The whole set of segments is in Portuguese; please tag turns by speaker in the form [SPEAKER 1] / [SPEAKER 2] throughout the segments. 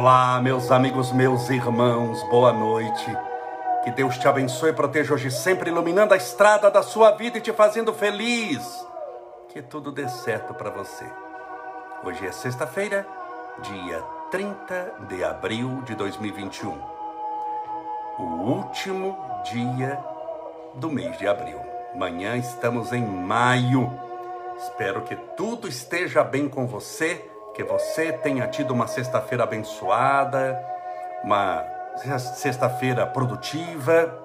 [SPEAKER 1] Olá, meus amigos, meus irmãos, boa noite. Que Deus te abençoe e proteja hoje sempre, iluminando a estrada da sua vida e te fazendo feliz. Que tudo dê certo para você. Hoje é sexta-feira, dia 30 de abril de 2021. O último dia do mês de abril. Amanhã estamos em maio. Espero que tudo esteja bem com você que você tenha tido uma sexta-feira abençoada, uma sexta-feira produtiva,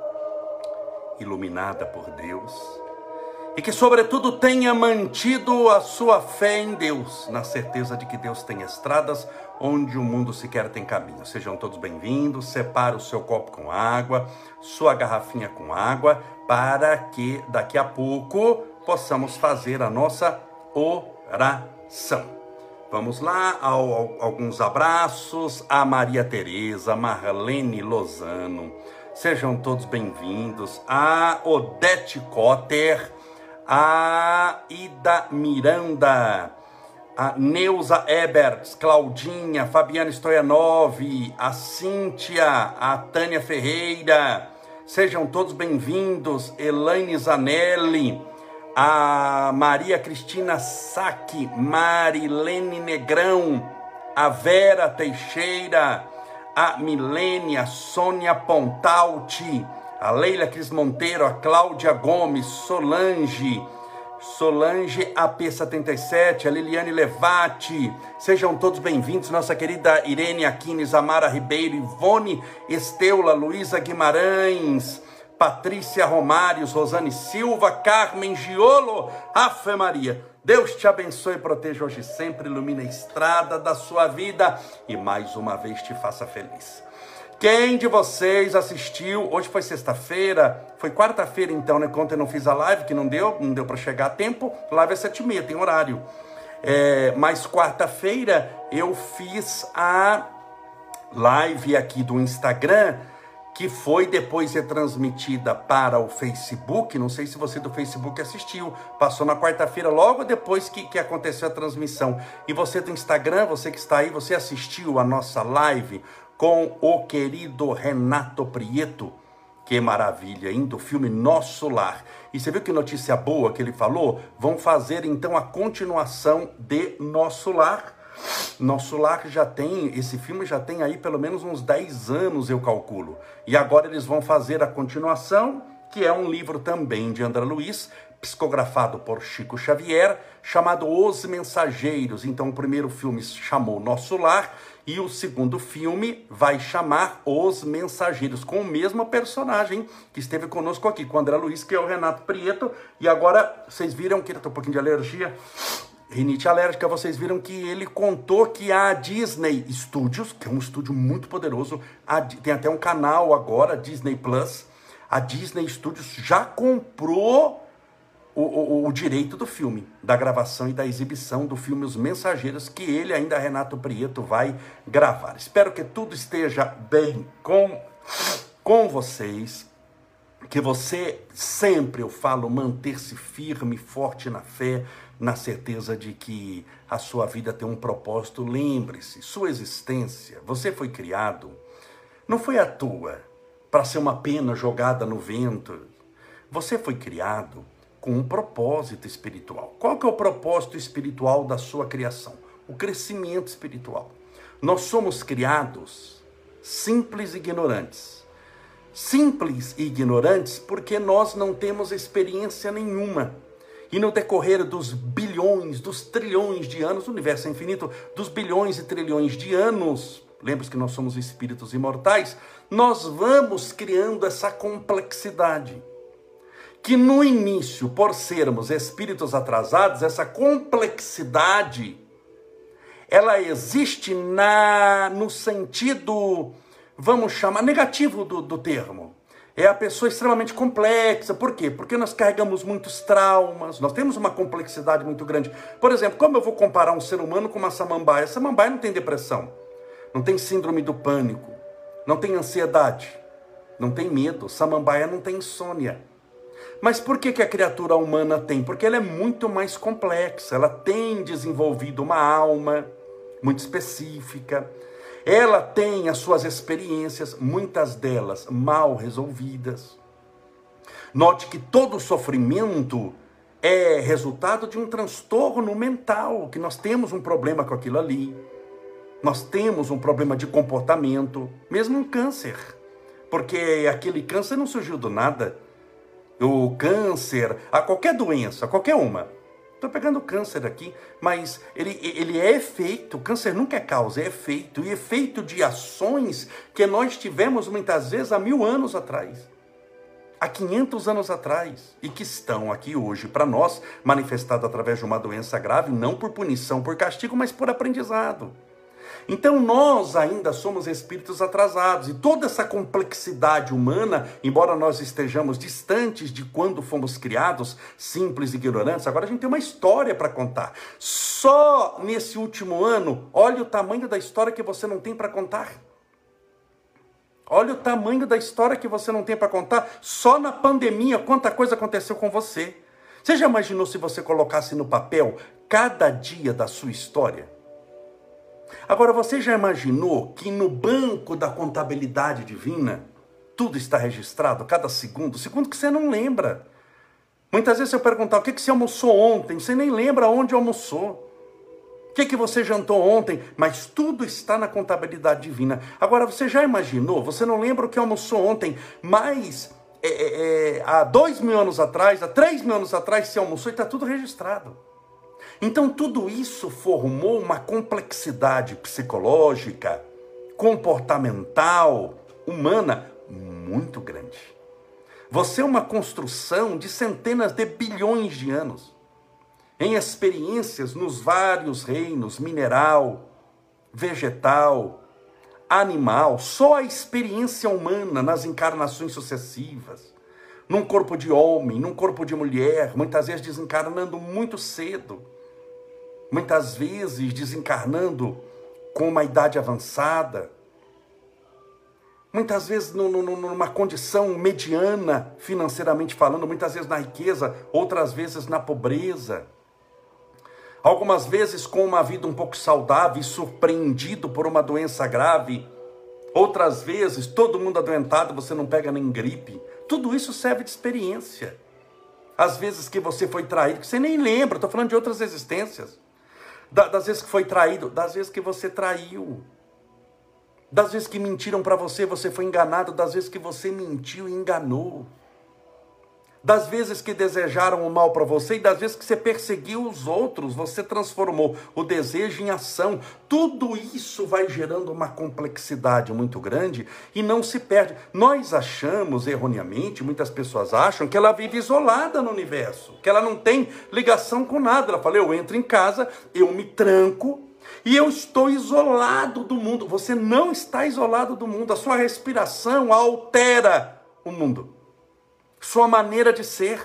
[SPEAKER 1] iluminada por Deus, e que, sobretudo, tenha mantido a sua fé em Deus, na certeza de que Deus tem estradas onde o mundo sequer tem caminho. Sejam todos bem-vindos. Separe o seu copo com água, sua garrafinha com água, para que daqui a pouco possamos fazer a nossa oração. Vamos lá, ao, ao, alguns abraços a Maria Tereza, Marlene Lozano. Sejam todos bem-vindos. A Odete Cotter, a Ida Miranda, a Neuza Eberts, Claudinha, Fabiana Stoyanov, a Cíntia, a Tânia Ferreira. Sejam todos bem-vindos. Elaine Zanelli a Maria Cristina Saque, Marilene Negrão, a Vera Teixeira, a Milênia, Sônia Pontalti, a Leila Cris Monteiro, a Cláudia Gomes, Solange, Solange AP77, a Liliane Levati, sejam todos bem-vindos, nossa querida Irene Aquines, Amara Ribeiro, Ivone Esteula, Luísa Guimarães, Patrícia Romários, Rosane Silva, Carmen Giolo, Afe Maria. Deus te abençoe proteja hoje sempre, ilumine a estrada da sua vida e mais uma vez te faça feliz. Quem de vocês assistiu? Hoje foi sexta-feira, foi quarta-feira então, né? Ontem eu não fiz a live, que não deu, não deu para chegar a tempo. Live é sete e meia, tem horário. É, mas quarta-feira eu fiz a live aqui do Instagram que foi depois retransmitida para o Facebook. Não sei se você do Facebook assistiu, passou na quarta-feira, logo depois que, que aconteceu a transmissão. E você do Instagram, você que está aí, você assistiu a nossa live com o querido Renato Prieto. Que maravilha, hein? Do filme Nosso Lar. E você viu que notícia boa que ele falou? Vão fazer então a continuação de Nosso Lar nosso lar já tem, esse filme já tem aí pelo menos uns 10 anos, eu calculo. E agora eles vão fazer a continuação, que é um livro também de André Luiz, psicografado por Chico Xavier, chamado Os Mensageiros. Então o primeiro filme chamou Nosso Lar e o segundo filme vai chamar Os Mensageiros, com o mesmo personagem que esteve conosco aqui, com o André Luiz, que é o Renato Prieto. E agora, vocês viram que ele tem um pouquinho de alergia rinite alérgica, vocês viram que ele contou que a Disney Studios, que é um estúdio muito poderoso, a, tem até um canal agora, Disney Plus, a Disney Studios já comprou o, o, o, direito do filme, da gravação e da exibição do filme Os Mensageiros, que ele ainda, Renato Prieto, vai gravar. Espero que tudo esteja bem com, com vocês que você sempre, eu falo, manter-se firme, forte na fé, na certeza de que a sua vida tem um propósito. Lembre-se, sua existência, você foi criado, não foi à toa para ser uma pena jogada no vento. Você foi criado com um propósito espiritual. Qual que é o propósito espiritual da sua criação? O crescimento espiritual. Nós somos criados simples e ignorantes simples e ignorantes porque nós não temos experiência nenhuma. E no decorrer dos bilhões, dos trilhões de anos, o universo é infinito, dos bilhões e trilhões de anos, lembre-se que nós somos espíritos imortais, nós vamos criando essa complexidade. Que no início, por sermos espíritos atrasados, essa complexidade ela existe na no sentido vamos chamar, negativo do, do termo. É a pessoa extremamente complexa. Por quê? Porque nós carregamos muitos traumas, nós temos uma complexidade muito grande. Por exemplo, como eu vou comparar um ser humano com uma samambaia? A samambaia não tem depressão, não tem síndrome do pânico, não tem ansiedade, não tem medo. Samambaia não tem insônia. Mas por que, que a criatura humana tem? Porque ela é muito mais complexa, ela tem desenvolvido uma alma muito específica, Ela tem as suas experiências, muitas delas mal resolvidas. Note que todo sofrimento é resultado de um transtorno mental, que nós temos um problema com aquilo ali. Nós temos um problema de comportamento, mesmo um câncer. Porque aquele câncer não surgiu do nada. O câncer, a qualquer doença, qualquer uma. Estou pegando câncer aqui, mas ele, ele é efeito. Câncer nunca é causa, é efeito. E efeito de ações que nós tivemos muitas vezes há mil anos atrás há 500 anos atrás e que estão aqui hoje para nós, manifestado através de uma doença grave, não por punição, por castigo, mas por aprendizado. Então nós ainda somos espíritos atrasados e toda essa complexidade humana, embora nós estejamos distantes de quando fomos criados, simples e ignorantes, agora a gente tem uma história para contar. Só nesse último ano, olha o tamanho da história que você não tem para contar. Olha o tamanho da história que você não tem para contar. Só na pandemia, quanta coisa aconteceu com você. Você já imaginou se você colocasse no papel cada dia da sua história? Agora, você já imaginou que no banco da contabilidade divina, tudo está registrado, cada segundo, segundo que você não lembra. Muitas vezes eu perguntar o que, você almoçou ontem, você nem lembra onde almoçou. O que, que você jantou ontem? Mas tudo está na contabilidade divina. Agora, você já imaginou? Você não lembra o que almoçou ontem, mas é, é, há dois mil anos atrás, há três mil anos atrás, você almoçou e está tudo registrado. Então, tudo isso formou uma complexidade psicológica, comportamental, humana muito grande. Você é uma construção de centenas de bilhões de anos em experiências nos vários reinos mineral, vegetal, animal, só a experiência humana nas encarnações sucessivas, num corpo de homem, num corpo de mulher, muitas vezes desencarnando muito cedo, muitas vezes desencarnando com uma idade avançada, muitas vezes numa condição mediana financeiramente falando, muitas vezes na riqueza, outras vezes na pobreza algumas vezes com uma vida um pouco saudável e surpreendido por uma doença grave, outras vezes todo mundo adoentado, você não pega nem gripe. Tudo isso serve de experiência. Às vezes que você foi traído, que você nem lembra, estou falando de outras existências. Das vezes que foi traído, das vezes que você traiu. Das vezes que mentiram para você, você foi enganado, das vezes que você mentiu e enganou das vezes que desejaram o mal para você e das vezes que você perseguiu os outros, você transformou o desejo em ação. Tudo isso vai gerando uma complexidade muito grande e não se perde. Nós achamos erroneamente, muitas pessoas acham que ela vive isolada no universo, que ela não tem ligação com nada. Ela fala: eu entro em casa, eu me tranco, e eu estou isolado do mundo. Você não está isolado do mundo. A sua respiração altera o mundo sua maneira de ser.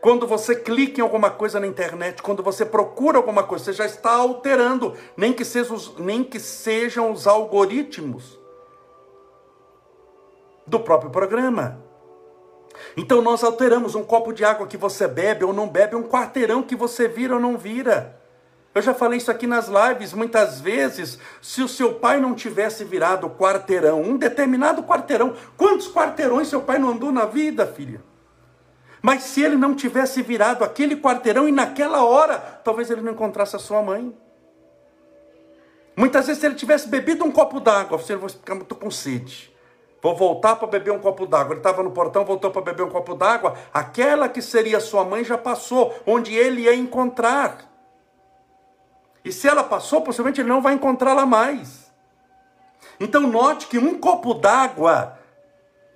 [SPEAKER 1] Quando você clica em alguma coisa na internet, quando você procura alguma coisa, você já está alterando, nem que, sejam os, nem que sejam os algoritmos do próprio programa. Então nós alteramos um copo de água que você bebe ou não bebe, um quarteirão que você vira ou não vira. Eu já falei isso aqui nas lives muitas vezes. Se o seu pai não tivesse virado quarteirão, um determinado quarteirão, quantos quarteirões seu pai não andou na vida, filha? Mas se ele não tivesse virado aquele quarteirão e naquela hora, talvez ele não encontrasse a sua mãe. Muitas vezes, se ele tivesse bebido um copo d'água, você vai ficar muito com sede. Vou voltar para beber um copo d'água. Ele estava no portão, voltou para beber um copo d'água. Aquela que seria sua mãe já passou, onde ele ia encontrar. E se ela passou, possivelmente ele não vai encontrá-la mais. Então note que um copo d'água,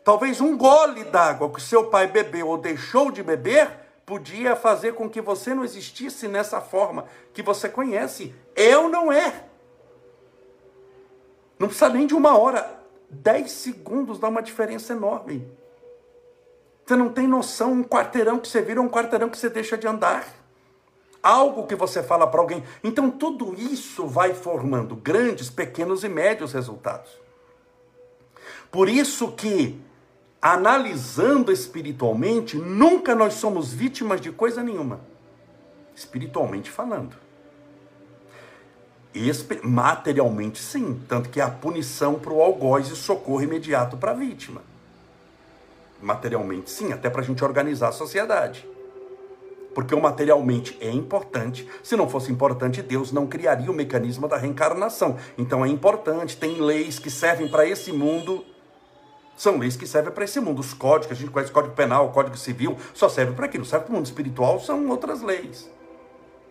[SPEAKER 1] talvez um gole d'água que seu pai bebeu ou deixou de beber, podia fazer com que você não existisse nessa forma que você conhece. É ou não é? Não precisa nem de uma hora. Dez segundos dá uma diferença enorme. Você não tem noção, um quarteirão que você vira, um quarteirão que você deixa de andar algo que você fala para alguém. Então, tudo isso vai formando grandes, pequenos e médios resultados. Por isso que, analisando espiritualmente, nunca nós somos vítimas de coisa nenhuma, espiritualmente falando. Materialmente, sim. Tanto que é a punição para o algoz e socorro imediato para a vítima. Materialmente, sim, até para a gente organizar a sociedade. Porque o materialmente é importante. Se não fosse importante, Deus não criaria o mecanismo da reencarnação. Então é importante, tem leis que servem para esse mundo. São leis que servem para esse mundo. Os códigos, a gente conhece Código Penal, Código Civil, só serve para aquilo. Serve para o mundo espiritual, são outras leis.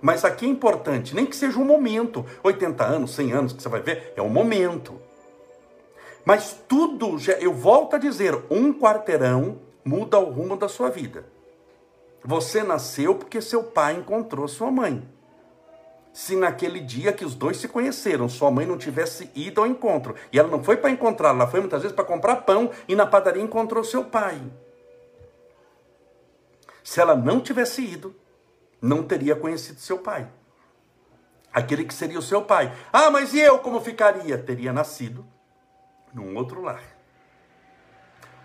[SPEAKER 1] Mas aqui é importante, nem que seja um momento, 80 anos, 100 anos, que você vai ver, é um momento. Mas tudo, eu volto a dizer, um quarteirão muda o rumo da sua vida. Você nasceu porque seu pai encontrou sua mãe. Se naquele dia que os dois se conheceram, sua mãe não tivesse ido ao encontro, e ela não foi para encontrar, ela foi muitas vezes para comprar pão e na padaria encontrou seu pai. Se ela não tivesse ido, não teria conhecido seu pai. Aquele que seria o seu pai. Ah, mas e eu como ficaria? Teria nascido num outro lar.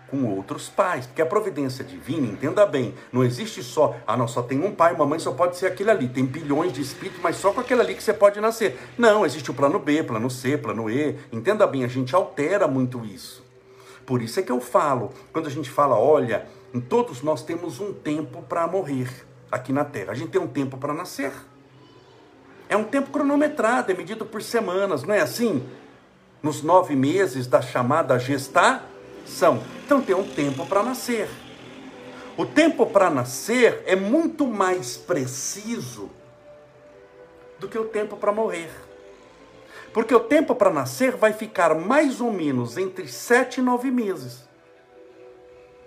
[SPEAKER 1] Com outros pais, porque a providência divina, entenda bem, não existe só, ah, não, só tem um pai, uma mãe, só pode ser aquele ali. Tem bilhões de espíritos, mas só com aquele ali que você pode nascer. Não, existe o plano B, plano C, plano E. Entenda bem, a gente altera muito isso. Por isso é que eu falo, quando a gente fala, olha, todos nós temos um tempo para morrer aqui na Terra. A gente tem um tempo para nascer. É um tempo cronometrado, é medido por semanas, não é assim? Nos nove meses da chamada gestação. Então tem um tempo para nascer. O tempo para nascer é muito mais preciso do que o tempo para morrer. Porque o tempo para nascer vai ficar mais ou menos entre sete e nove meses.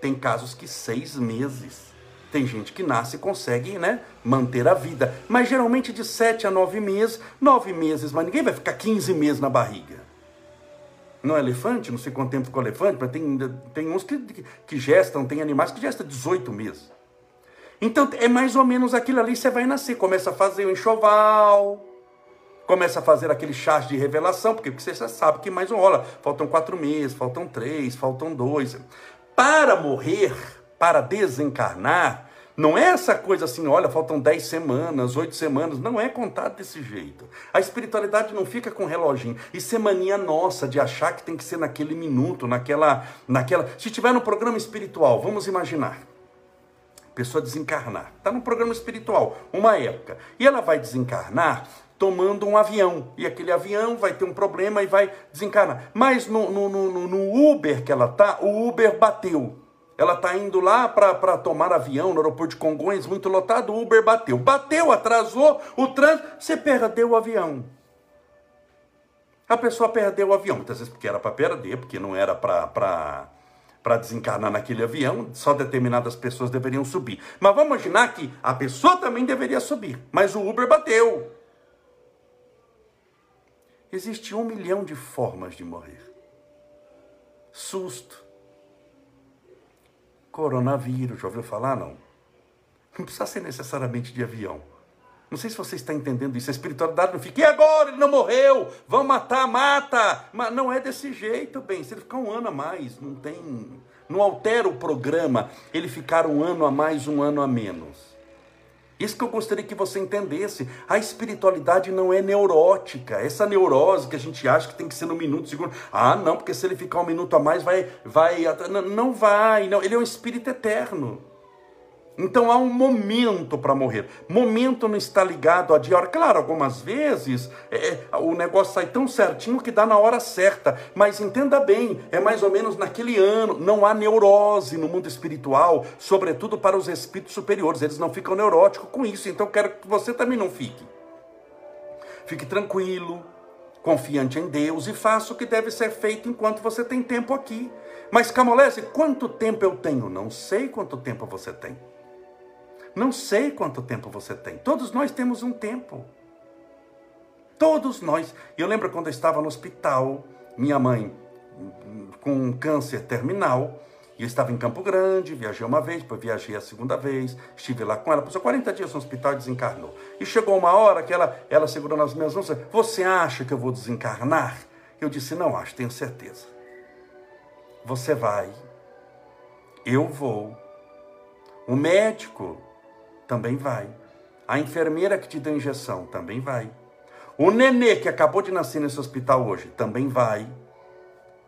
[SPEAKER 1] Tem casos que seis meses. Tem gente que nasce e consegue né, manter a vida. Mas geralmente de 7 a 9 meses, 9 meses, mas ninguém vai ficar 15 meses na barriga. Não é elefante, não sei quanto tempo com elefante, mas tem, tem uns que, que gestam, tem animais que gestam 18 meses. Então é mais ou menos aquilo ali, você vai nascer, começa a fazer o enxoval, começa a fazer aquele chá de revelação, porque você já sabe que mais um rola. Faltam quatro meses, faltam três, faltam dois. Para morrer, para desencarnar, não é essa coisa assim, olha, faltam 10 semanas, 8 semanas. Não é contado desse jeito. A espiritualidade não fica com reloginho. Isso é mania nossa de achar que tem que ser naquele minuto, naquela. naquela. Se tiver no programa espiritual, vamos imaginar. Pessoa desencarnar. Está no programa espiritual, uma época. E ela vai desencarnar tomando um avião. E aquele avião vai ter um problema e vai desencarnar. Mas no, no, no, no Uber que ela tá, o Uber bateu. Ela está indo lá para tomar avião no aeroporto de Congonhas, muito lotado, o Uber bateu. Bateu, atrasou o trânsito, você perdeu o avião. A pessoa perdeu o avião, muitas vezes porque era para perder, porque não era para desencarnar naquele avião, só determinadas pessoas deveriam subir. Mas vamos imaginar que a pessoa também deveria subir, mas o Uber bateu. Existe um milhão de formas de morrer. Susto, Coronavírus, já ouviu falar? Não. Não precisa ser necessariamente de avião. Não sei se você está entendendo isso. A espiritualidade não fica, e agora? Ele não morreu, vão matar, mata. Mas não é desse jeito, bem. Se ele ficar um ano a mais, não tem. Não altera o programa ele ficar um ano a mais, um ano a menos. Isso que eu gostaria que você entendesse. A espiritualidade não é neurótica. Essa neurose que a gente acha que tem que ser no minuto, segundo. Ah, não, porque se ele ficar um minuto a mais, vai. vai não vai. Não. Ele é um espírito eterno. Então há um momento para morrer. Momento não está ligado a dia hora. Claro, algumas vezes é, é, o negócio sai tão certinho que dá na hora certa. Mas entenda bem, é mais ou menos naquele ano. Não há neurose no mundo espiritual, sobretudo para os espíritos superiores. Eles não ficam neuróticos com isso. Então quero que você também não fique. Fique tranquilo, confiante em Deus e faça o que deve ser feito enquanto você tem tempo aqui. Mas Camolese, quanto tempo eu tenho? Não sei quanto tempo você tem. Não sei quanto tempo você tem. Todos nós temos um tempo. Todos nós. Eu lembro quando eu estava no hospital, minha mãe com câncer terminal, e eu estava em Campo Grande, viajei uma vez, depois viajei a segunda vez, estive lá com ela, passou 40 dias no hospital e desencarnou. E chegou uma hora que ela, ela segurou nas minhas mãos e disse, você acha que eu vou desencarnar? Eu disse, não acho, tenho certeza. Você vai, eu vou. O médico também vai. A enfermeira que te deu injeção também vai. O nenê que acabou de nascer nesse hospital hoje também vai.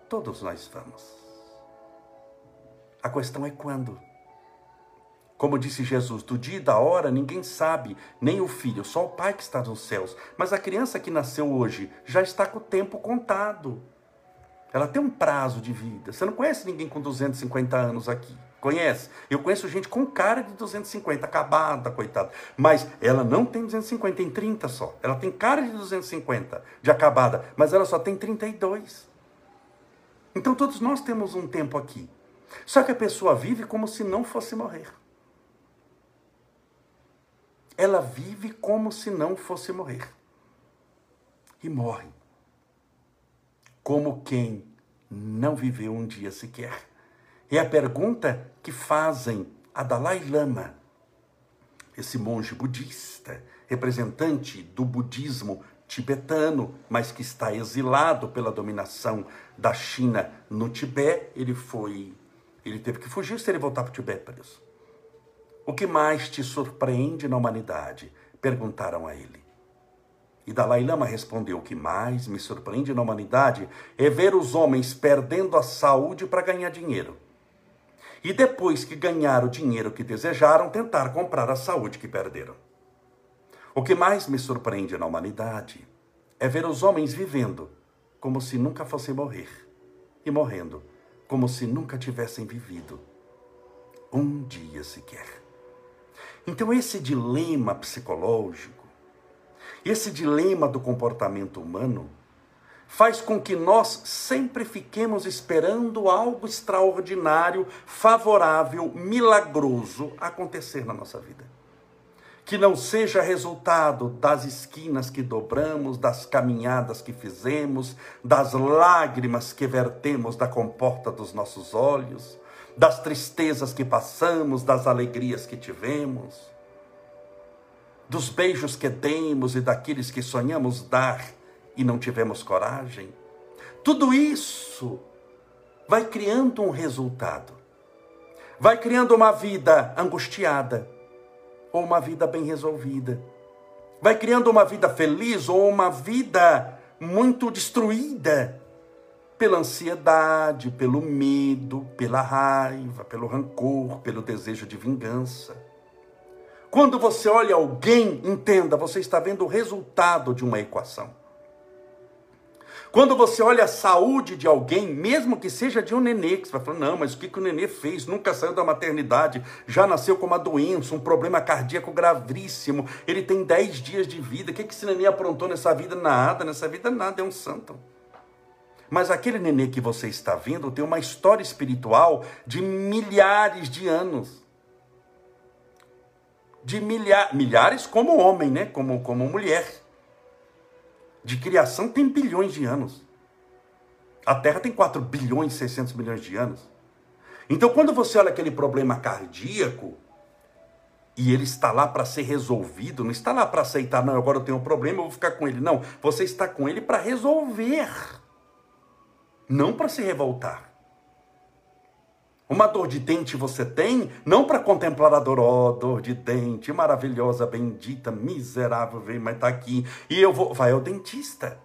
[SPEAKER 1] Todos nós vamos. A questão é quando. Como disse Jesus, do dia e da hora ninguém sabe, nem o filho, só o pai que está nos céus. Mas a criança que nasceu hoje já está com o tempo contado. Ela tem um prazo de vida. Você não conhece ninguém com 250 anos aqui. Conhece? Eu conheço gente com cara de 250, acabada, coitada. Mas ela não tem 250, tem 30 só. Ela tem cara de 250, de acabada, mas ela só tem 32. Então todos nós temos um tempo aqui. Só que a pessoa vive como se não fosse morrer. Ela vive como se não fosse morrer. E morre. Como quem não viveu um dia sequer. É a pergunta que fazem a Dalai Lama, esse monge budista, representante do budismo tibetano, mas que está exilado pela dominação da China no Tibete. Ele foi, ele teve que fugir se ele voltar para o Tibete preso. O que mais te surpreende na humanidade? Perguntaram a ele. E Dalai Lama respondeu: O que mais me surpreende na humanidade é ver os homens perdendo a saúde para ganhar dinheiro. E depois que ganharam o dinheiro que desejaram, tentar comprar a saúde que perderam. O que mais me surpreende na humanidade é ver os homens vivendo como se nunca fossem morrer e morrendo como se nunca tivessem vivido um dia sequer. Então, esse dilema psicológico, esse dilema do comportamento humano, faz com que nós sempre fiquemos esperando algo extraordinário, favorável, milagroso acontecer na nossa vida. Que não seja resultado das esquinas que dobramos, das caminhadas que fizemos, das lágrimas que vertemos da comporta dos nossos olhos, das tristezas que passamos, das alegrias que tivemos, dos beijos que demos e daqueles que sonhamos dar e não tivemos coragem. Tudo isso vai criando um resultado. Vai criando uma vida angustiada ou uma vida bem resolvida. Vai criando uma vida feliz ou uma vida muito destruída pela ansiedade, pelo medo, pela raiva, pelo rancor, pelo desejo de vingança. Quando você olha alguém, entenda, você está vendo o resultado de uma equação. Quando você olha a saúde de alguém, mesmo que seja de um nenê, que você vai falar, não, mas o que, que o nenê fez? Nunca saiu da maternidade, já nasceu com uma doença, um problema cardíaco gravíssimo, ele tem 10 dias de vida, o que, que esse nenê aprontou nessa vida? Nada, nessa vida nada, é um santo. Mas aquele nenê que você está vendo tem uma história espiritual de milhares de anos. De milha milhares como homem, né? Como, como mulher. De criação tem bilhões de anos. A Terra tem 4 bilhões e 600 milhões de anos. Então, quando você olha aquele problema cardíaco, e ele está lá para ser resolvido, não está lá para aceitar, não, agora eu tenho um problema, eu vou ficar com ele. Não, você está com ele para resolver não para se revoltar. Uma dor de dente você tem, não para contemplar a dor, ó, oh, dor de dente, maravilhosa, bendita, miserável, vem, mas tá aqui. E eu vou, vai ao dentista.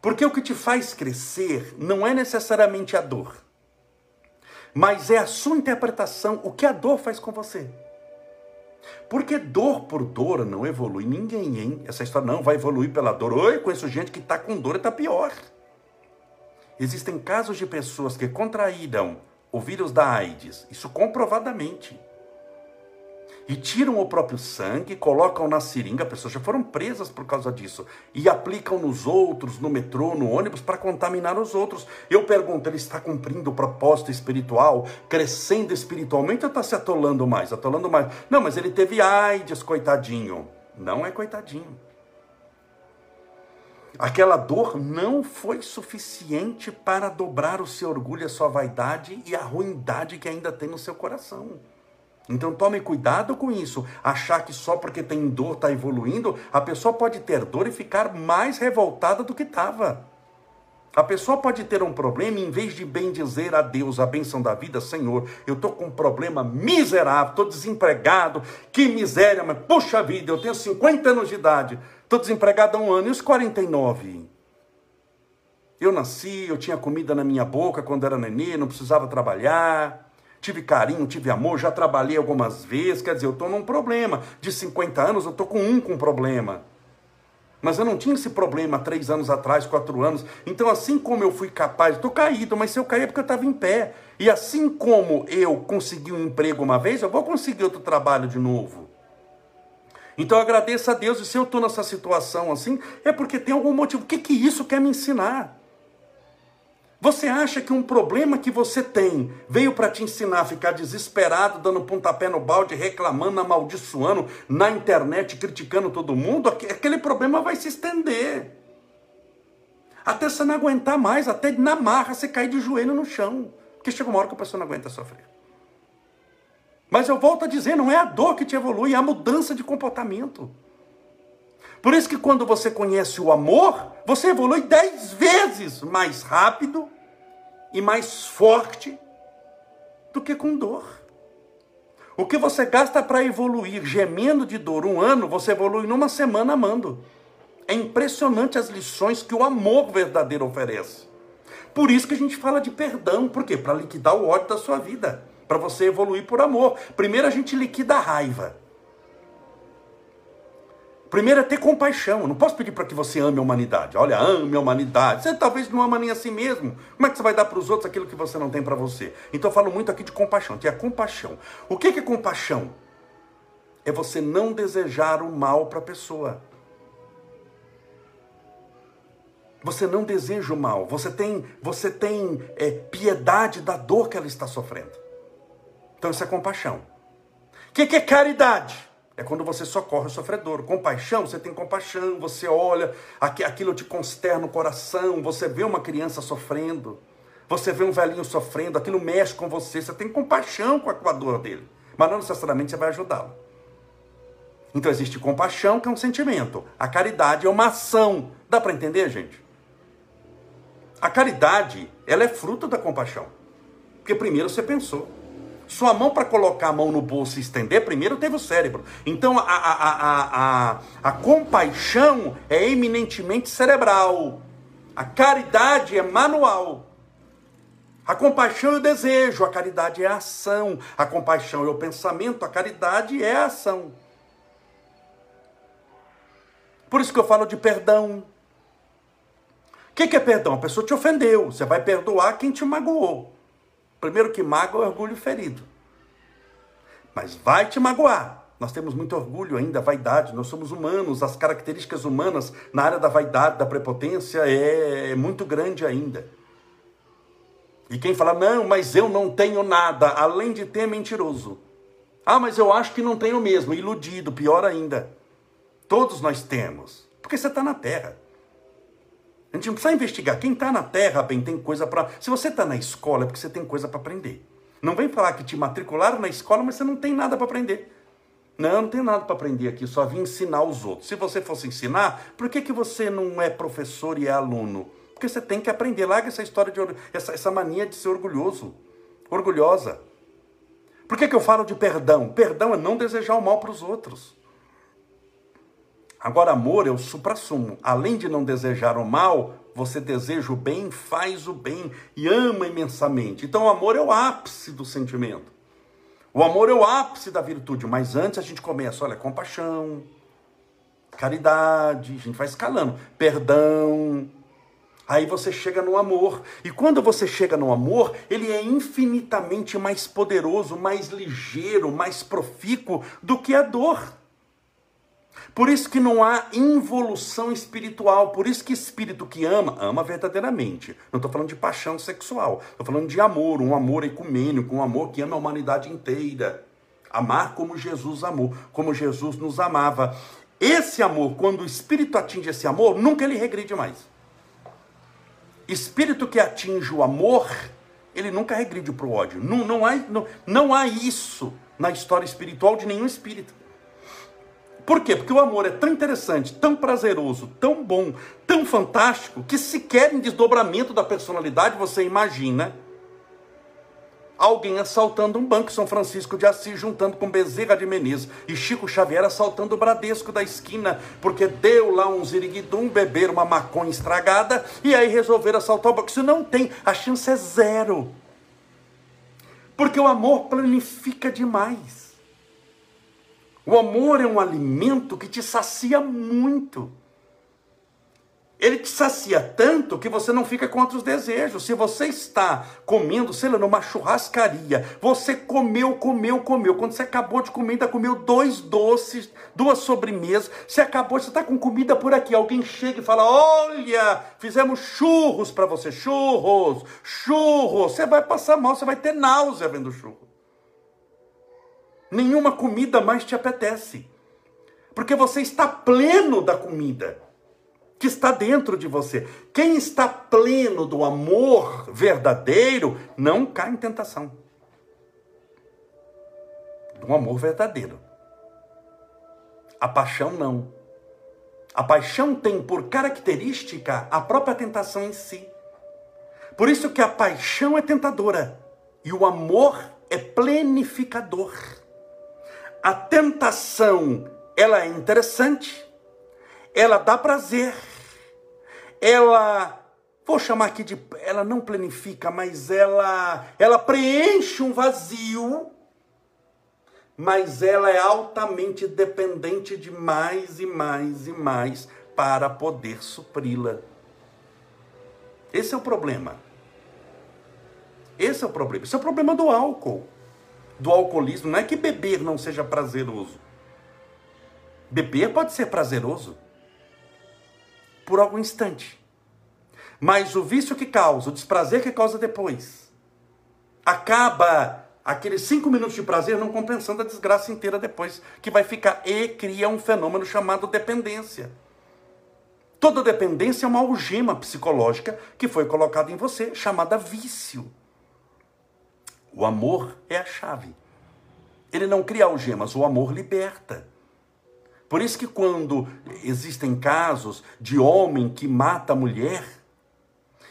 [SPEAKER 1] Porque o que te faz crescer não é necessariamente a dor, mas é a sua interpretação, o que a dor faz com você. Porque dor por dor não evolui ninguém, hein? Essa história não vai evoluir pela dor. Oi, conheço gente que está com dor e está pior. Existem casos de pessoas que contraíram o vírus da AIDS, isso comprovadamente. E tiram o próprio sangue, colocam na seringa, pessoas já foram presas por causa disso, e aplicam nos outros, no metrô, no ônibus, para contaminar os outros. Eu pergunto, ele está cumprindo o propósito espiritual, crescendo espiritualmente ou está se atolando mais? Atolando mais. Não, mas ele teve AIDS, coitadinho. Não é coitadinho. Aquela dor não foi suficiente para dobrar o seu orgulho, a sua vaidade e a ruindade que ainda tem no seu coração. Então tome cuidado com isso. Achar que só porque tem dor está evoluindo, a pessoa pode ter dor e ficar mais revoltada do que estava. A pessoa pode ter um problema e, em vez de bem dizer a Deus a benção da vida, Senhor, eu estou com um problema miserável, estou desempregado, que miséria, mas puxa vida, eu tenho 50 anos de idade, estou desempregado há um ano, e os 49? Eu nasci, eu tinha comida na minha boca quando era nenê, não precisava trabalhar, tive carinho, tive amor, já trabalhei algumas vezes, quer dizer, eu estou num problema. De 50 anos, eu estou com um com problema. Mas eu não tinha esse problema três anos atrás, quatro anos. Então, assim como eu fui capaz, estou caído, mas se eu cair é porque eu estava em pé. E assim como eu consegui um emprego uma vez, eu vou conseguir outro trabalho de novo. Então eu agradeço a Deus, e se eu estou nessa situação assim, é porque tem algum motivo. O que, que isso quer me ensinar? Você acha que um problema que você tem veio para te ensinar a ficar desesperado, dando pontapé no balde, reclamando, amaldiçoando na internet, criticando todo mundo? Aquele problema vai se estender. Até você não aguentar mais, até na marra você cair de joelho no chão. Porque chega uma hora que a pessoa não aguenta sofrer. Mas eu volto a dizer, não é a dor que te evolui, é a mudança de comportamento. Por isso que quando você conhece o amor, você evolui dez vezes mais rápido e mais forte do que com dor. O que você gasta para evoluir gemendo de dor um ano, você evolui numa semana amando. É impressionante as lições que o amor verdadeiro oferece. Por isso que a gente fala de perdão, por quê? Para liquidar o ódio da sua vida, para você evoluir por amor. Primeiro a gente liquida a raiva. Primeiro é ter compaixão. Eu não posso pedir para que você ame a humanidade. Olha, ame a humanidade. Você talvez não ama nem a si mesmo. Como é que você vai dar para os outros aquilo que você não tem para você? Então eu falo muito aqui de compaixão. Tem a compaixão. O que é compaixão? É você não desejar o mal para a pessoa. Você não deseja o mal. Você tem, você tem é, piedade da dor que ela está sofrendo. Então isso é compaixão. O que é caridade? É quando você socorre o sofredor. Compaixão, você tem compaixão, você olha, aquilo te consterna o coração, você vê uma criança sofrendo, você vê um velhinho sofrendo, aquilo mexe com você, você tem compaixão com a dor dele, mas não necessariamente você vai ajudá-lo. Então existe compaixão, que é um sentimento. A caridade é uma ação. Dá para entender, gente? A caridade, ela é fruto da compaixão. Porque primeiro você pensou. Sua mão para colocar a mão no bolso e estender, primeiro teve o cérebro. Então a, a, a, a, compaixão é eminentemente cerebral. A caridade é manual. A compaixão é o desejo, a caridade é a ação. A compaixão é o pensamento, a caridade é a ação. Por isso que eu falo de perdão. O que, que é perdão? A pessoa te ofendeu. Você vai perdoar quem te magoou. Primeiro que magoa é orgulho ferido. Mas vai te magoar. Nós temos muito orgulho ainda, vaidade, nós somos humanos, as características humanas na área da vaidade, da prepotência é, é muito grande ainda. E quem fala, não, mas eu não tenho nada, além de ter é mentiroso. Ah, mas eu acho que não tenho mesmo, iludido, pior ainda. Todos nós temos, porque você está na terra. A gente não precisa investigar. Quem está na terra, bem, tem coisa para. Se você está na escola, é porque você tem coisa para aprender. Não vem falar que te matricularam na escola, mas você não tem nada para aprender. Não, não tem nada para aprender aqui, só vim ensinar os outros. Se você fosse ensinar, por que, que você não é professor e é aluno? Porque você tem que aprender. Larga essa história de essa, essa mania de ser orgulhoso, orgulhosa. Por que, que eu falo de perdão? Perdão é não desejar o mal para os outros. Agora, amor é o supra-sumo. Além de não desejar o mal, você deseja o bem, faz o bem e ama imensamente. Então, o amor é o ápice do sentimento. O amor é o ápice da virtude. Mas antes a gente começa, olha, compaixão, caridade, a gente vai escalando, perdão. Aí você chega no amor. E quando você chega no amor, ele é infinitamente mais poderoso, mais ligeiro, mais profícuo do que a dor. Por isso que não há involução espiritual. Por isso que espírito que ama, ama verdadeiramente. Não estou falando de paixão sexual. Estou falando de amor, um amor ecumênico, um amor que ama a humanidade inteira. Amar como Jesus amou, como Jesus nos amava. Esse amor, quando o espírito atinge esse amor, nunca ele regride mais. Espírito que atinge o amor, ele nunca regride para o ódio. Não, não, há, não, não há isso na história espiritual de nenhum espírito. Por quê? Porque o amor é tão interessante, tão prazeroso, tão bom, tão fantástico, que sequer em desdobramento da personalidade você imagina alguém assaltando um banco São Francisco de Assis, juntando com Bezerra de Menezes e Chico Xavier assaltando o Bradesco da esquina, porque deu lá um ziriguidum, beber uma maconha estragada e aí resolveram assaltar o banco. Isso não tem, a chance é zero. Porque o amor planifica demais. O amor é um alimento que te sacia muito. Ele te sacia tanto que você não fica com outros desejos. Se você está comendo, sei lá, numa churrascaria, você comeu, comeu, comeu. Quando você acabou de comer, ainda comeu dois doces, duas sobremesas. Você acabou, você está com comida por aqui. Alguém chega e fala: Olha, fizemos churros para você. Churros, churros. Você vai passar mal, você vai ter náusea vendo churro. Nenhuma comida mais te apetece. Porque você está pleno da comida que está dentro de você. Quem está pleno do amor verdadeiro não cai em tentação. Do amor verdadeiro. A paixão não. A paixão tem por característica a própria tentação em si. Por isso que a paixão é tentadora e o amor é plenificador. A tentação, ela é interessante, ela dá prazer, ela vou chamar aqui de ela não planifica, mas ela ela preenche um vazio, mas ela é altamente dependente de mais e mais e mais para poder supri-la. Esse é o problema. Esse é o problema. Esse é o problema do álcool, do alcoolismo. Não é que beber não seja prazeroso. Beber pode ser prazeroso por algum instante. Mas o vício que causa, o desprazer que causa depois, acaba aqueles cinco minutos de prazer não compensando a desgraça inteira depois, que vai ficar e cria um fenômeno chamado dependência. Toda dependência é uma algema psicológica que foi colocada em você, chamada vício. O amor é a chave. Ele não cria algemas, o amor liberta. Por isso que quando existem casos de homem que mata a mulher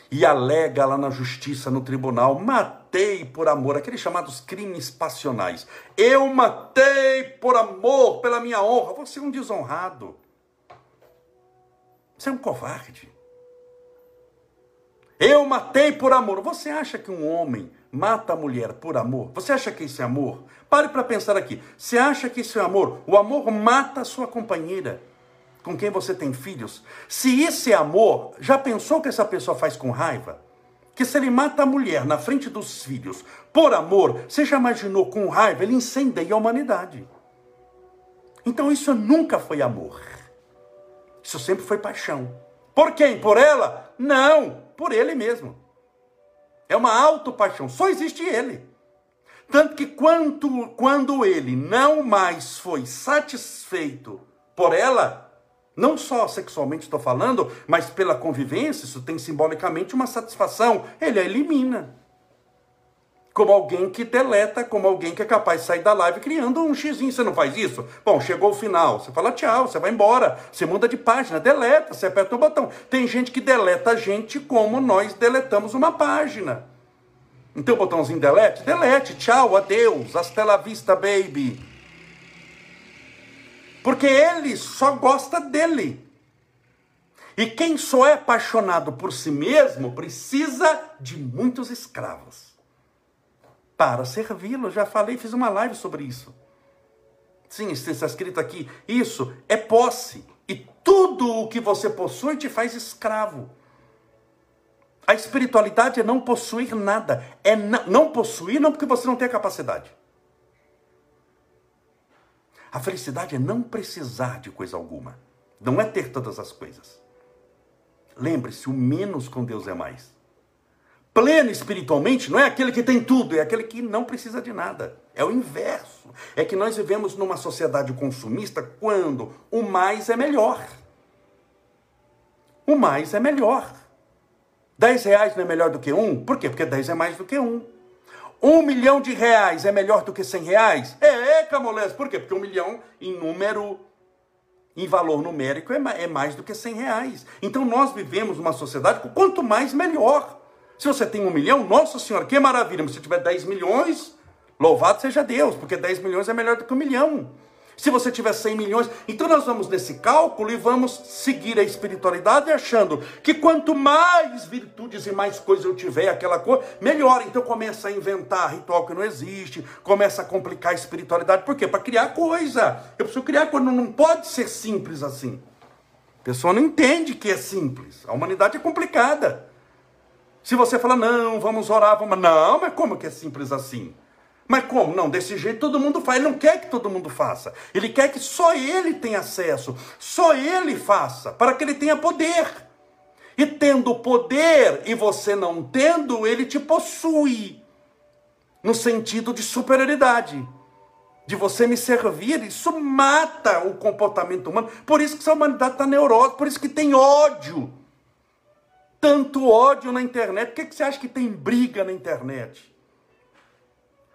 [SPEAKER 1] e alega lá na justiça, no tribunal, matei por amor, aqueles chamados crimes passionais. Eu matei por amor, pela minha honra. Você é um desonrado. Você é um covarde. Eu matei por amor. Você acha que um homem mata a mulher por amor? Você acha que isso é amor? Pare para pensar aqui. Você acha que isso é amor? O amor mata a sua companheira, com quem você tem filhos. Se isso é amor, já pensou que essa pessoa faz com raiva? Que se ele mata a mulher na frente dos filhos por amor, você já imaginou com raiva ele incendeia a humanidade? Então isso nunca foi amor. Isso sempre foi paixão. Por quem? Por ela? Não, por ele mesmo. É uma autopaixão, só existe ele. Tanto que quando, quando ele não mais foi satisfeito por ela, não só sexualmente estou falando, mas pela convivência, isso tem simbolicamente uma satisfação, ele a elimina como alguém que deleta, como alguém que é capaz de sair da live criando um xizinho. Você não faz isso? Bom, chegou o final, você fala tchau, você vai embora, você muda de página, deleta, você aperta o botão. Tem gente que deleta a gente como nós deletamos uma página. Então botãozinho delete, delete, tchau, adeus, hasta la vista, baby. Porque ele só gosta dele. E quem só é apaixonado por si mesmo precisa de muitos escravos para servi-lo. Já falei, fiz uma live sobre isso. Sim, está escrito aqui. Isso é posse. E tudo o que você possui te faz escravo. A espiritualidade é não possuir nada. É não possuir não porque você não tem a capacidade. A felicidade é não precisar de coisa alguma. Não é ter todas as coisas. Lembre-se, o menos com Deus é mais. Pleno espiritualmente não é aquele que tem tudo, é aquele que não precisa de nada. É o inverso. É que nós vivemos numa sociedade consumista quando o mais é melhor. O mais é melhor. Dez reais não é melhor do que um? Por quê? Porque dez é mais do que um. Um milhão de reais é melhor do que cem reais? É, é Camolés. Por quê? Porque um milhão em número em valor numérico, é, é mais do que 100 reais. Então nós vivemos uma sociedade com quanto mais, melhor. Se você tem um milhão, nossa senhora, que maravilha. Mas se tiver 10 milhões, louvado seja Deus, porque 10 milhões é melhor do que um milhão. Se você tiver 100 milhões, então nós vamos nesse cálculo e vamos seguir a espiritualidade achando que quanto mais virtudes e mais coisas eu tiver, aquela coisa, melhor. Então começa a inventar ritual que não existe, começa a complicar a espiritualidade. Por quê? Para criar coisa. Eu preciso criar coisa, não pode ser simples assim. A pessoa não entende que é simples. A humanidade é complicada. Se você fala, não, vamos orar, vamos. Não, mas como que é simples assim? Mas como? Não, desse jeito todo mundo faz. Ele não quer que todo mundo faça. Ele quer que só ele tenha acesso, só ele faça, para que ele tenha poder. E tendo poder e você não tendo, ele te possui. No sentido de superioridade. De você me servir, isso mata o comportamento humano. Por isso que essa humanidade está neurosa, por isso que tem ódio. Tanto ódio na internet. Por que, que você acha que tem briga na internet?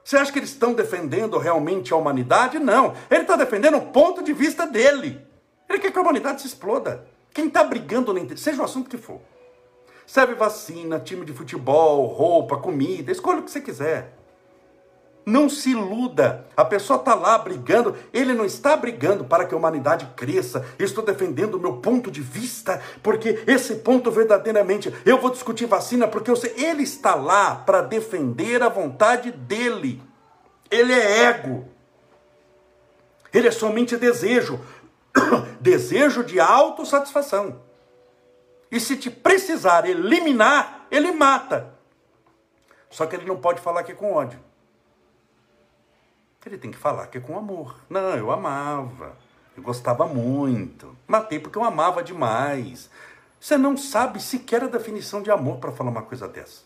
[SPEAKER 1] Você acha que eles estão defendendo realmente a humanidade? Não. Ele está defendendo o ponto de vista dele. Ele quer que a humanidade se exploda. Quem está brigando, seja o assunto que for. Serve vacina, time de futebol, roupa, comida, escolha o que você quiser. Não se iluda. A pessoa está lá brigando. Ele não está brigando para que a humanidade cresça. Eu estou defendendo o meu ponto de vista, porque esse ponto verdadeiramente eu vou discutir vacina, porque sei, ele está lá para defender a vontade dele. Ele é ego. Ele é somente desejo. desejo de autossatisfação. E se te precisar eliminar, ele mata. Só que ele não pode falar aqui com ódio. Ele tem que falar que é com amor. Não, eu amava. Eu gostava muito. Matei porque eu amava demais. Você não sabe sequer a definição de amor para falar uma coisa dessa.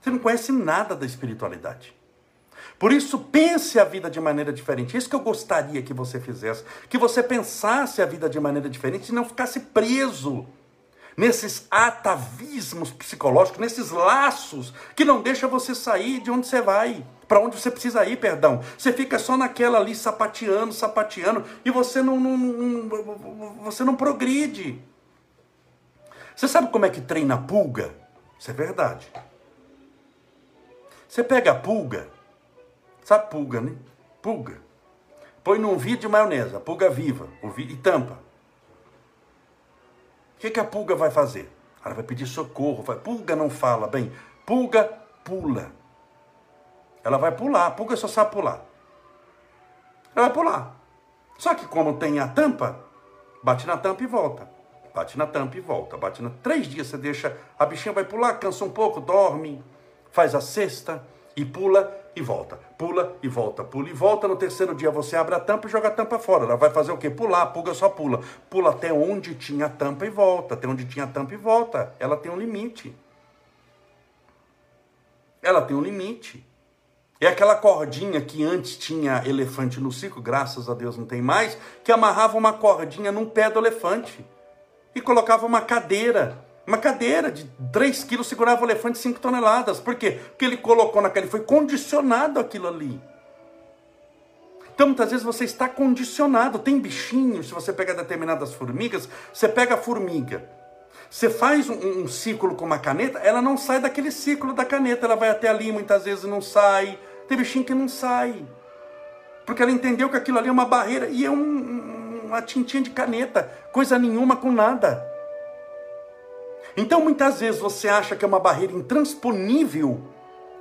[SPEAKER 1] Você não conhece nada da espiritualidade. Por isso, pense a vida de maneira diferente. Isso que eu gostaria que você fizesse. Que você pensasse a vida de maneira diferente e não ficasse preso nesses atavismos psicológicos, nesses laços que não deixa você sair de onde você vai para onde você precisa ir, perdão. Você fica só naquela ali sapateando, sapateando e você não, não, não, você não progride. Você sabe como é que treina a pulga? Isso é verdade. Você pega a pulga, sabe pulga, né? Pulga. Põe num vidro de maionese, a pulga viva, e tampa. O que, que a pulga vai fazer? Ela vai pedir socorro. Vai, pulga não fala bem. Pulga pula. Ela vai pular, a pulga só sabe pular. Ela vai pular. Só que como tem a tampa, bate na tampa e volta. Bate na tampa e volta. Bate na... Três dias você deixa, a bichinha vai pular, cansa um pouco, dorme, faz a cesta e pula e volta. Pula e volta, pula e volta. No terceiro dia você abre a tampa e joga a tampa fora. Ela vai fazer o quê? Pular, a pulga só pula. Pula até onde tinha a tampa e volta. Até onde tinha a tampa e volta. Ela tem um limite. Ela tem um limite. É aquela cordinha que antes tinha elefante no circo, graças a Deus não tem mais, que amarrava uma cordinha num pé do elefante e colocava uma cadeira. Uma cadeira de 3 quilos segurava o elefante 5 toneladas. Por quê? Porque ele colocou naquele, foi condicionado aquilo ali. Então, muitas vezes você está condicionado. Tem bichinhos, se você pega determinadas formigas, você pega a formiga, você faz um, um, ciclo com uma caneta, ela não sai daquele ciclo da caneta, ela vai até ali, muitas vezes não sai. Tem bichinho que não sai. Porque ela entendeu que aquilo ali é uma barreira e é um, uma tintinha de caneta, coisa nenhuma com nada. Então muitas vezes você acha que é uma barreira intransponível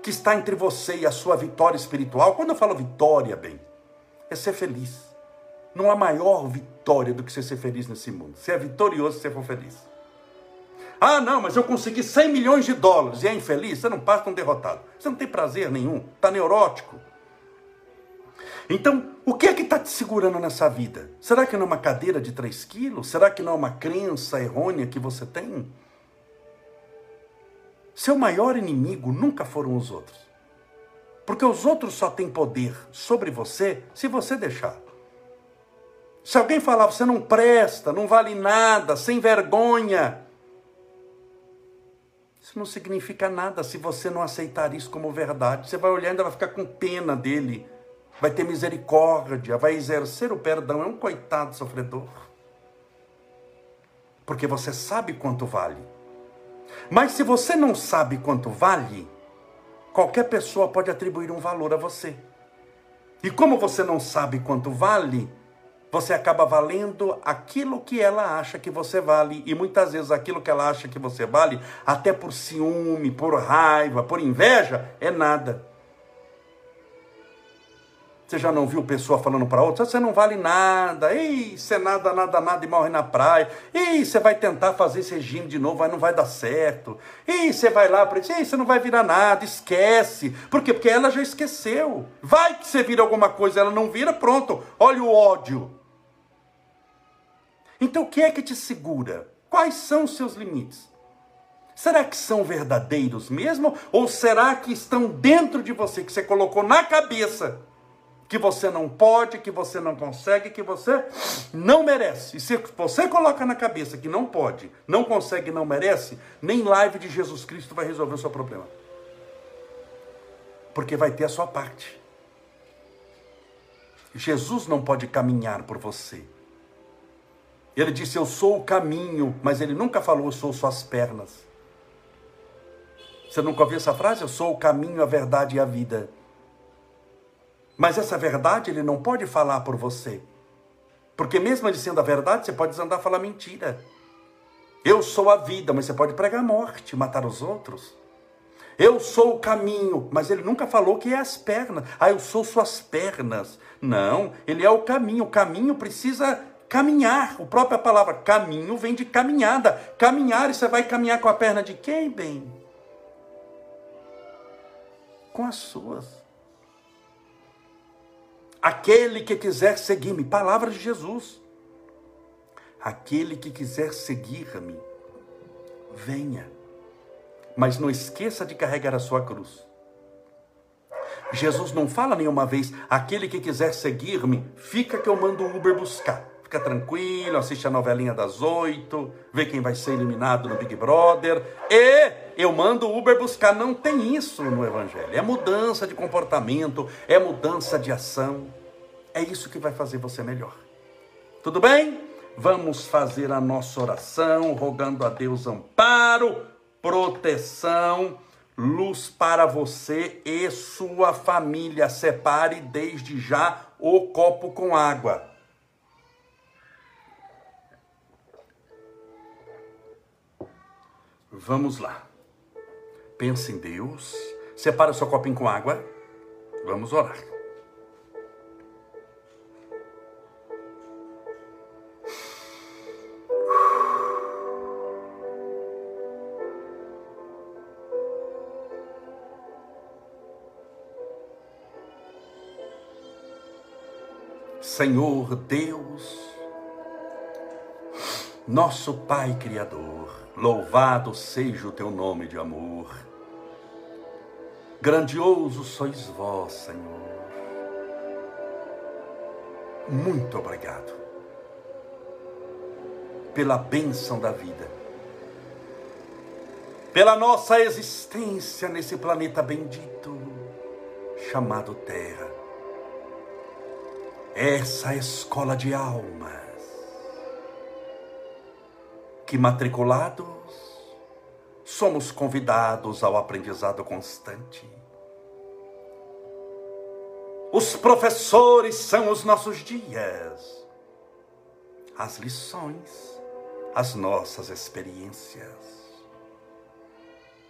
[SPEAKER 1] que está entre você e a sua vitória espiritual. Quando eu falo vitória, bem, é ser feliz. Não há maior vitória do que você ser feliz nesse mundo. Você é vitorioso se você for feliz. Ah, não, mas eu consegui 100 milhões de dólares e é infeliz, você não passa um derrotado. Você não tem prazer nenhum, está neurótico. Então, o que é que está te segurando nessa vida? Será que não é uma cadeira de 3 quilos? Será que não é uma crença errônea que você tem? Seu maior inimigo nunca foram os outros. Porque os outros só têm poder sobre você se você deixar. Se alguém falar, você não presta, não vale nada, sem vergonha, isso não significa nada se você não aceitar isso como verdade. Você vai olhando, vai ficar com pena dele, vai ter misericórdia, vai exercer o perdão. É um coitado sofredor. porque você sabe quanto vale. Mas se você não sabe quanto vale, qualquer pessoa pode atribuir um valor a você. E como você não sabe quanto vale, você acaba valendo aquilo que ela acha que você vale. E muitas vezes aquilo que ela acha que você vale, até por ciúme, por raiva, por inveja, é nada. Você já não viu pessoa falando para outra, você não vale nada, ei, você nada, nada, nada e morre na praia, ei, você vai tentar fazer esse regime de novo, mas não vai dar certo, ei, você vai lá para dizer, ei, você não vai virar nada, esquece, por quê? Porque ela já esqueceu, vai que você vira alguma coisa, ela não vira, pronto, olha o ódio. Então o que é que te segura? Quais são os seus limites? Será que são verdadeiros mesmo? Ou será que estão dentro de você, que você colocou na cabeça? que você não pode, que você não consegue, que você não merece. E se você coloca na cabeça que não pode, não consegue, não merece, nem live de Jesus Cristo vai resolver o seu problema. Porque vai ter a sua parte. Jesus não pode caminhar por você. Ele disse: Eu sou o caminho, mas ele nunca falou: Eu sou suas pernas. Você nunca ouviu essa frase? Eu sou o caminho, a verdade e a vida. Mas essa verdade ele não pode falar por você. Porque mesmo ele sendo a verdade, você pode desandar a falar mentira. Eu sou a vida, mas você pode pregar a morte, matar os outros. Eu sou o caminho, mas ele nunca falou que é as pernas. Ah, eu sou suas pernas. Não, ele é o caminho. O caminho precisa caminhar. A própria palavra caminho vem de caminhada. Caminhar, e você vai caminhar com a perna de quem, bem? Com as suas. Aquele que quiser seguir-me, palavra de Jesus. Aquele que quiser seguir-me, venha. Mas não esqueça de carregar a sua cruz. Jesus não fala nenhuma vez, aquele que quiser seguir-me, fica que eu mando o Uber buscar. Fica tranquilo, assiste a novelinha das oito, vê quem vai ser eliminado no Big Brother. E eu mando o Uber buscar. Não tem isso no Evangelho. É mudança de comportamento, é mudança de ação. É isso que vai fazer você melhor. Tudo bem? Vamos fazer a nossa oração, rogando a Deus amparo, proteção, luz para você e sua família. Separe desde já o copo com água. Vamos lá. Pense em Deus. Separa seu copinho com água. Vamos orar. Senhor Deus, nosso Pai Criador, louvado seja o teu nome de amor. Grandioso sois vós, Senhor. Muito obrigado pela bênção da vida, pela nossa existência nesse planeta bendito chamado Terra essa escola de almas, que matriculados somos convidados ao aprendizado constante. Os professores são os nossos dias, as lições, as nossas experiências.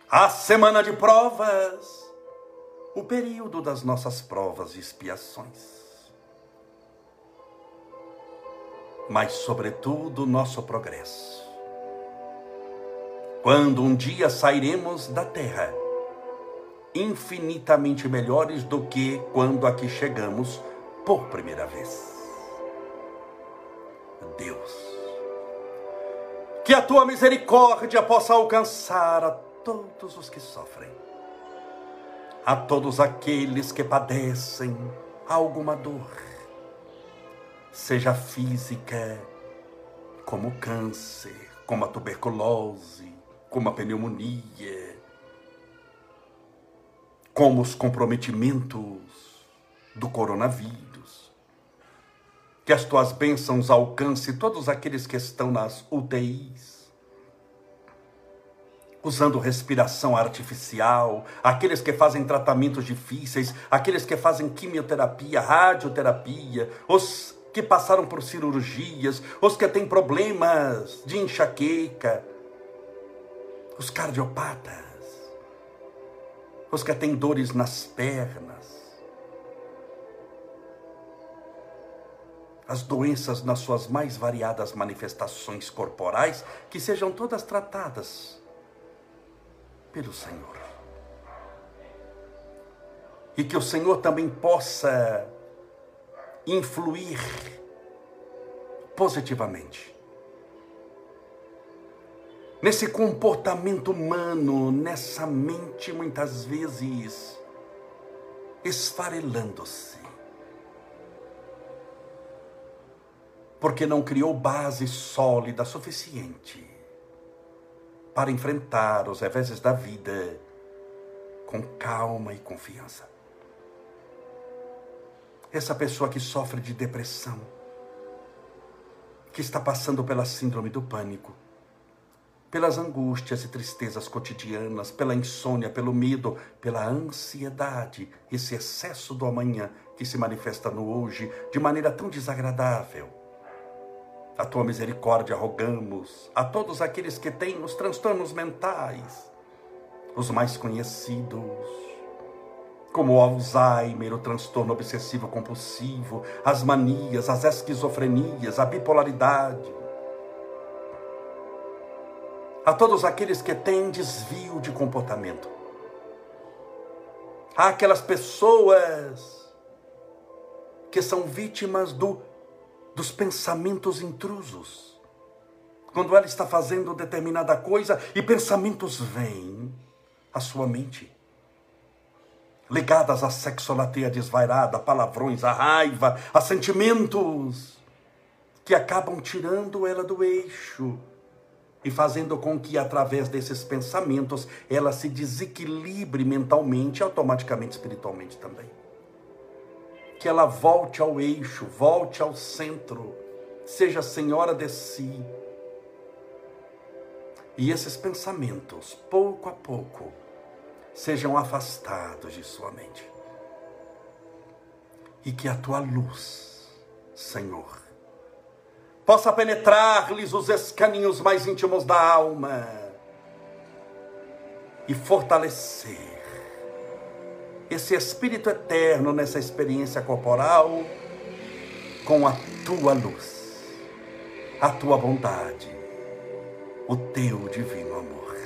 [SPEAKER 1] A semana de provas, o período das nossas provas e expiações. mas, sobretudo, nosso progresso. Quando um dia sairemos da terra, infinitamente melhores do que quando aqui chegamos por primeira vez. Deus, que a tua misericórdia possa alcançar a todos os que sofrem, a todos aqueles que padecem alguma dor seja física, como o câncer, como a tuberculose, como a pneumonia, como os comprometimentos do coronavírus. Que as tuas bênçãos alcancem todos aqueles que estão nas UTIs, usando respiração artificial, aqueles que fazem tratamentos difíceis, aqueles que fazem quimioterapia, radioterapia, os que passaram por cirurgias, os que têm problemas de enxaqueca, os cardiopatas, os que têm dores nas pernas, as doenças nas suas mais variadas manifestações corporais, que sejam todas tratadas pelo Senhor. E que o Senhor também possa influir positivamente nesse comportamento humano, nessa mente muitas vezes esfarelando-se. porque não criou base sólida suficiente para enfrentar os reveses da vida com calma e confiança. Essa pessoa que sofre de depressão, que está passando pela síndrome do pânico, pelas angústias e tristezas cotidianas, pela insônia, pelo medo, pela ansiedade, esse excesso do amanhã que se manifesta no hoje de maneira tão desagradável a tua misericórdia rogamos a todos aqueles que têm os transtornos mentais, os mais conhecidos, como o Alzheimer, o transtorno obsessivo compulsivo, as manias, as esquizofrenias, a bipolaridade. A todos aqueles que têm desvio de comportamento. Há aquelas pessoas que são vítimas do dos pensamentos intrusos. Quando ela está fazendo determinada coisa e pensamentos vêm à sua mente, ligadas à sexolateia desvairada, a palavrões, a raiva, a sentimentos que acabam tirando ela do eixo e fazendo com que, através desses pensamentos, ela se desequilibre mentalmente e automaticamente espiritualmente também que ela volte ao eixo, volte ao centro, seja senhora de si. E esses pensamentos, pouco a pouco, sejam afastados de sua mente. E que a tua luz, Senhor, possa penetrar-lhes os escaninhos mais íntimos da alma e fortalecer esse Espírito eterno nessa experiência corporal com a tua luz, a tua bondade, o teu divino amor,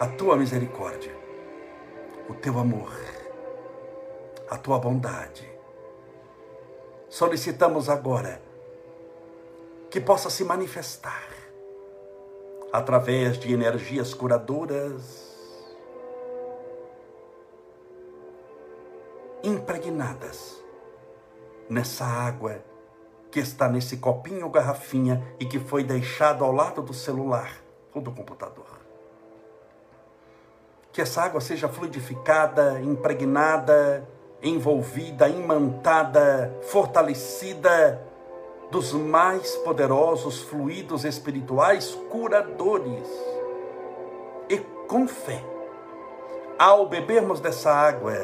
[SPEAKER 1] a tua misericórdia, o teu amor, a tua bondade. Solicitamos agora que possa se manifestar através de energias curadoras impregnadas nessa água que está nesse copinho ou garrafinha e que foi deixado ao lado do celular ou do computador. Que essa água seja fluidificada, impregnada, envolvida, imantada, fortalecida dos mais poderosos fluidos espirituais curadores. E com fé, ao bebermos dessa água,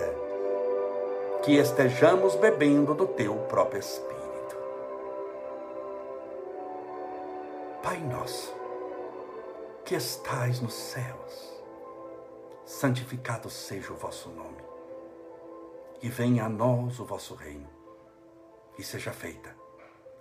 [SPEAKER 1] que estejamos bebendo do teu próprio Espírito. Pai nosso, que estais nos céus, santificado seja o vosso nome, e venha a nós o vosso reino, e seja feita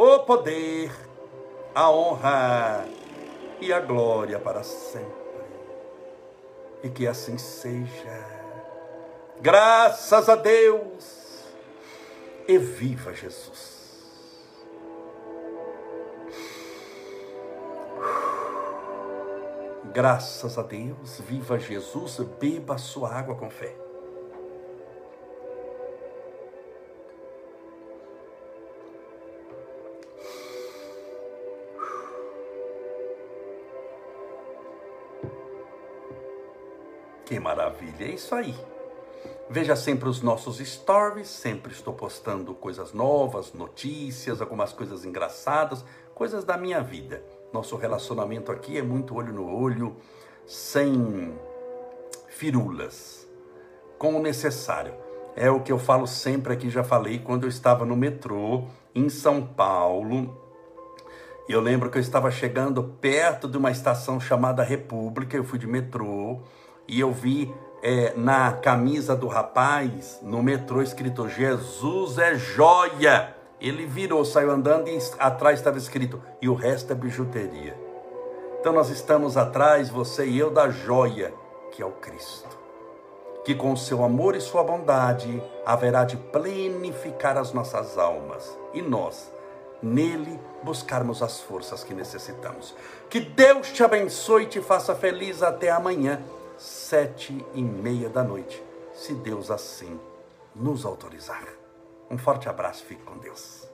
[SPEAKER 1] o poder, a honra e a glória para sempre. E que assim seja. Graças a Deus. E viva Jesus. Graças a Deus, viva Jesus, beba a sua água com fé. Que maravilha, é isso aí. Veja sempre os nossos stories, sempre estou postando coisas novas, notícias, algumas coisas engraçadas, coisas da minha vida. Nosso relacionamento aqui é muito olho no olho, sem firulas, com o necessário. É o que eu falo sempre aqui, já falei quando eu estava no metrô em São Paulo. Eu lembro que eu estava chegando perto de uma estação chamada República, eu fui de metrô e eu vi é, na camisa do rapaz, no metrô, escrito Jesus é joia. Ele virou, saiu andando e atrás estava escrito, e o resto é bijuteria. Então nós estamos atrás, você e eu, da joia, que é o Cristo. Que com seu amor e sua bondade haverá de plenificar as nossas almas. E nós, nele, buscarmos as forças que necessitamos. Que Deus te abençoe e te faça feliz até amanhã sete e meia da noite, se Deus assim nos autorizar. Um forte abraço, fique com Deus.